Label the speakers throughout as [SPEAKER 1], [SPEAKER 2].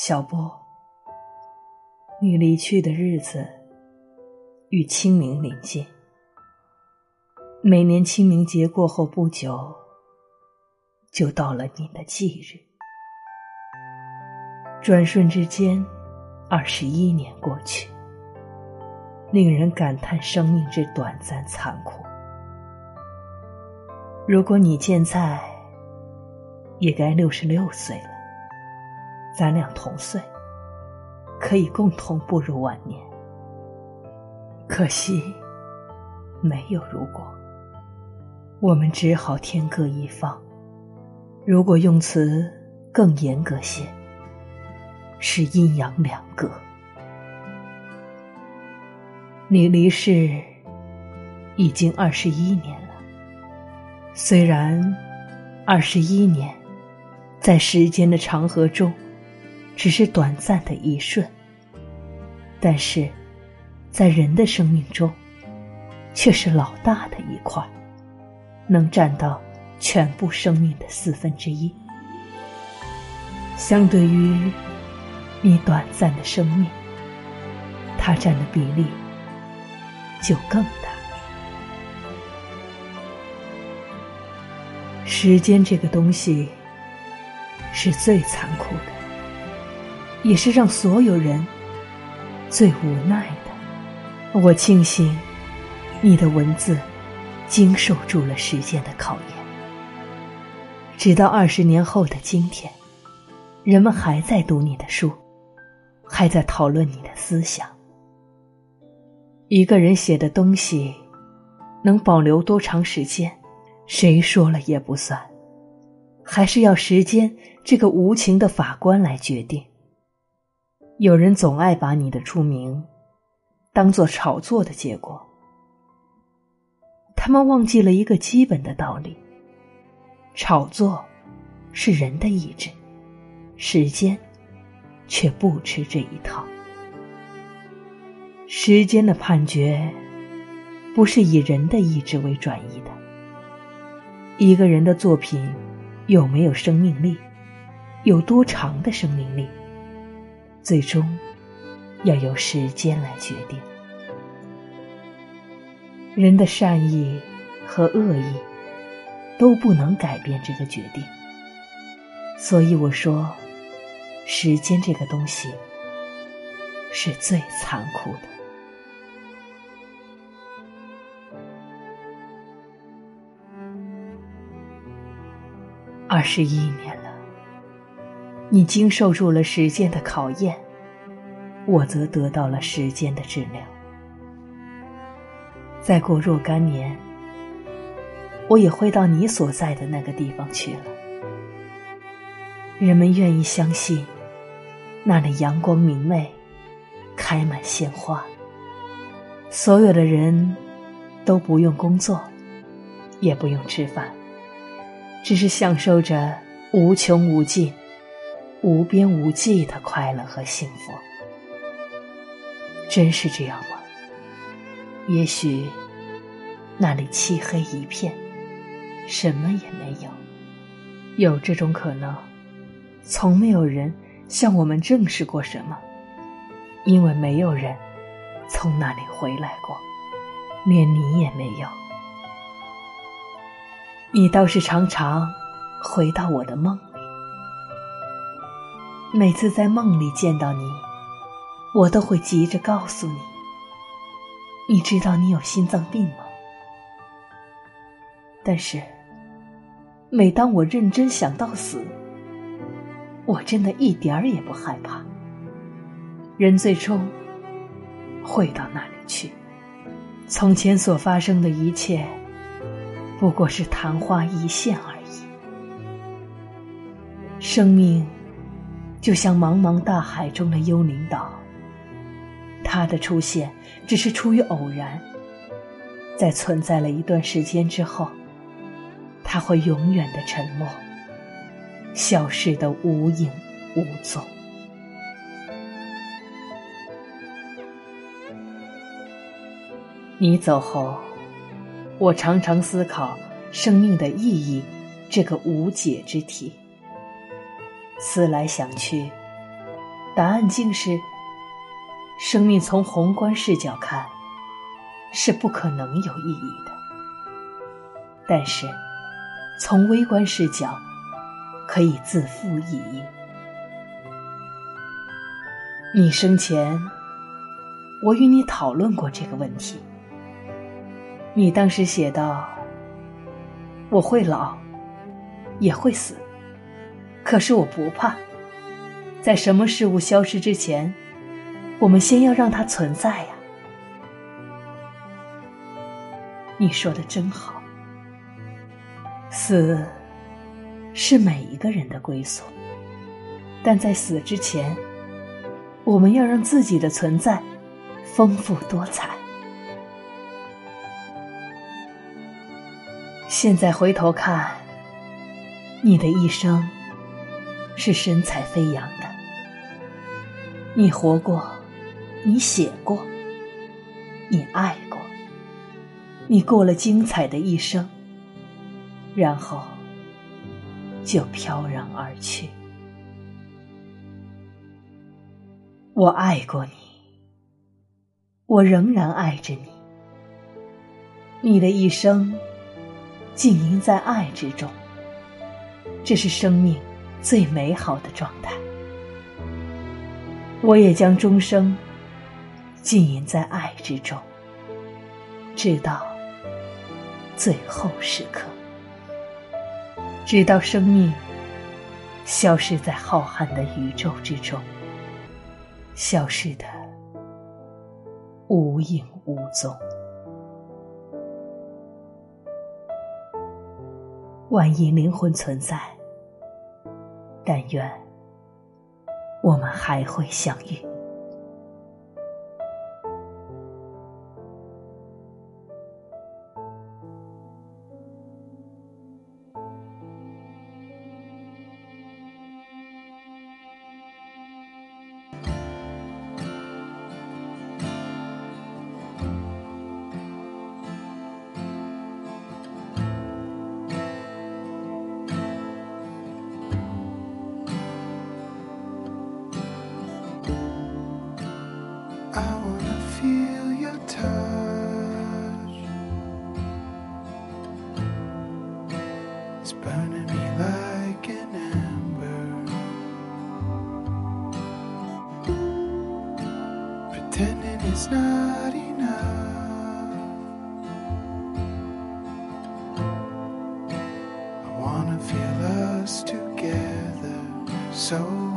[SPEAKER 1] 小波，你离去的日子与清明临近。每年清明节过后不久，就到了你的忌日。转瞬之间，二十一年过去，令人感叹生命之短暂残酷。如果你现在也该六十六岁了，咱俩同岁，可以共同步入晚年。可惜，没有如果，我们只好天各一方。如果用词更严格些，是阴阳两隔。你离世已经二十一年了，虽然二十一年在时间的长河中只是短暂的一瞬，但是在人的生命中却是老大的一块，能占到全部生命的四分之一。相对于你短暂的生命，它占的比例就更大。时间这个东西是最残酷的，也是让所有人最无奈的。我庆幸你的文字经受住了时间的考验，直到二十年后的今天，人们还在读你的书，还在讨论你的思想。一个人写的东西能保留多长时间？谁说了也不算，还是要时间这个无情的法官来决定。有人总爱把你的出名当做炒作的结果，他们忘记了一个基本的道理：炒作是人的意志，时间却不吃这一套。时间的判决不是以人的意志为转移的。一个人的作品有没有生命力，有多长的生命力，最终要由时间来决定。人的善意和恶意都不能改变这个决定，所以我说，时间这个东西是最残酷的。二十一年，你经受住了时间的考验，我则得到了时间的质量。再过若干年，我也会到你所在的那个地方去了。人们愿意相信，那里阳光明媚，开满鲜花。所有的人都不用工作，也不用吃饭。只是享受着无穷无尽、无边无际的快乐和幸福，真是这样吗？也许那里漆黑一片，什么也没有。有这种可能，从没有人向我们证实过什么，因为没有人从那里回来过，连你也没有。你倒是常常回到我的梦，每次在梦里见到你，我都会急着告诉你。你知道你有心脏病吗？但是，每当我认真想到死，我真的一点儿也不害怕。人最终会到那里去，从前所发生的一切。不过是昙花一现而已。生命就像茫茫大海中的幽灵岛，它的出现只是出于偶然，在存在了一段时间之后，它会永远的沉默，消失的无影无踪。你走后。我常常思考生命的意义这个无解之题，思来想去，答案竟是：生命从宏观视角看是不可能有意义的，但是从微观视角可以自负意义。你生前，我与你讨论过这个问题。你当时写道：“我会老，也会死，可是我不怕。在什么事物消失之前，我们先要让它存在呀。”你说的真好，死是每一个人的归宿，但在死之前。我们要让自己的存在丰富多彩。现在回头看，你的一生是神采飞扬的。你活过，你写过，你爱过，你过了精彩的一生，然后就飘然而去。我爱过你，我仍然爱着你。你的一生浸淫在爱之中，这是生命最美好的状态。我也将终生浸淫在爱之中，直到最后时刻，直到生命消失在浩瀚的宇宙之中。消失的无影无踪。万一灵魂存在，但愿我们还会相遇。
[SPEAKER 2] So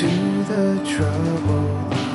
[SPEAKER 2] to the trouble